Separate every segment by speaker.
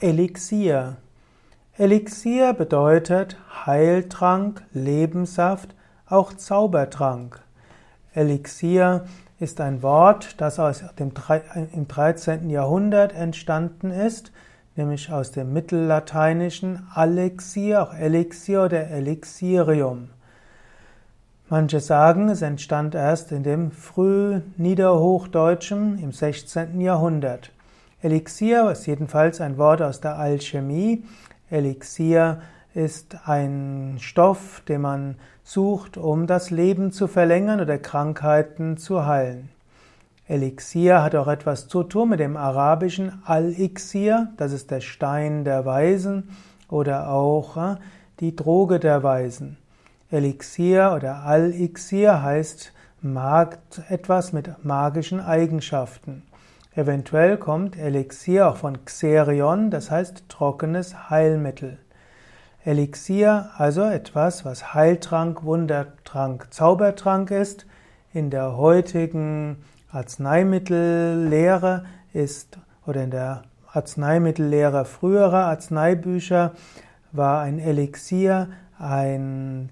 Speaker 1: Elixier. Elixier bedeutet Heiltrank, Lebenssaft, auch Zaubertrank. Elixier ist ein Wort, das aus dem, im 13. Jahrhundert entstanden ist, nämlich aus dem mittellateinischen Alexir, auch Elixier oder Elixirium. Manche sagen, es entstand erst in dem Frühniederhochdeutschen im 16. Jahrhundert. Elixier ist jedenfalls ein Wort aus der Alchemie. Elixier ist ein Stoff, den man sucht, um das Leben zu verlängern oder Krankheiten zu heilen. Elixier hat auch etwas zu tun mit dem arabischen Al-Ixir, das ist der Stein der Weisen oder auch äh, die Droge der Weisen. Elixier oder Al-Ixir heißt etwas mit magischen Eigenschaften. Eventuell kommt Elixier auch von Xerion, das heißt trockenes Heilmittel. Elixier, also etwas, was Heiltrank, Wundertrank, Zaubertrank ist. In der heutigen Arzneimittellehre ist, oder in der Arzneimittellehre früherer Arzneibücher war ein Elixier ein,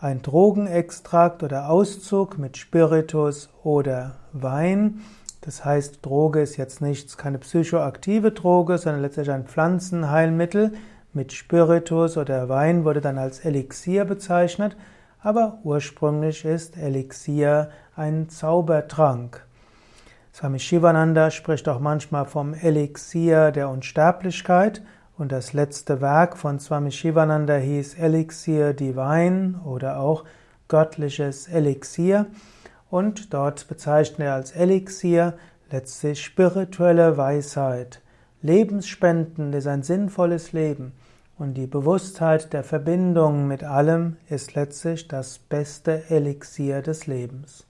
Speaker 1: ein Drogenextrakt oder Auszug mit Spiritus oder Wein. Das heißt, Droge ist jetzt nichts, keine psychoaktive Droge, sondern letztlich ein Pflanzenheilmittel mit Spiritus oder Wein wurde dann als Elixier bezeichnet, aber ursprünglich ist Elixier ein Zaubertrank. Swami Shivananda spricht auch manchmal vom Elixier der Unsterblichkeit und das letzte Werk von Swami Shivananda hieß Elixier Divine oder auch göttliches Elixier. Und dort bezeichnet er als Elixier letztlich spirituelle Weisheit. Lebensspenden ist ein sinnvolles Leben. Und die Bewusstheit der Verbindung mit allem ist letztlich das beste Elixier des Lebens.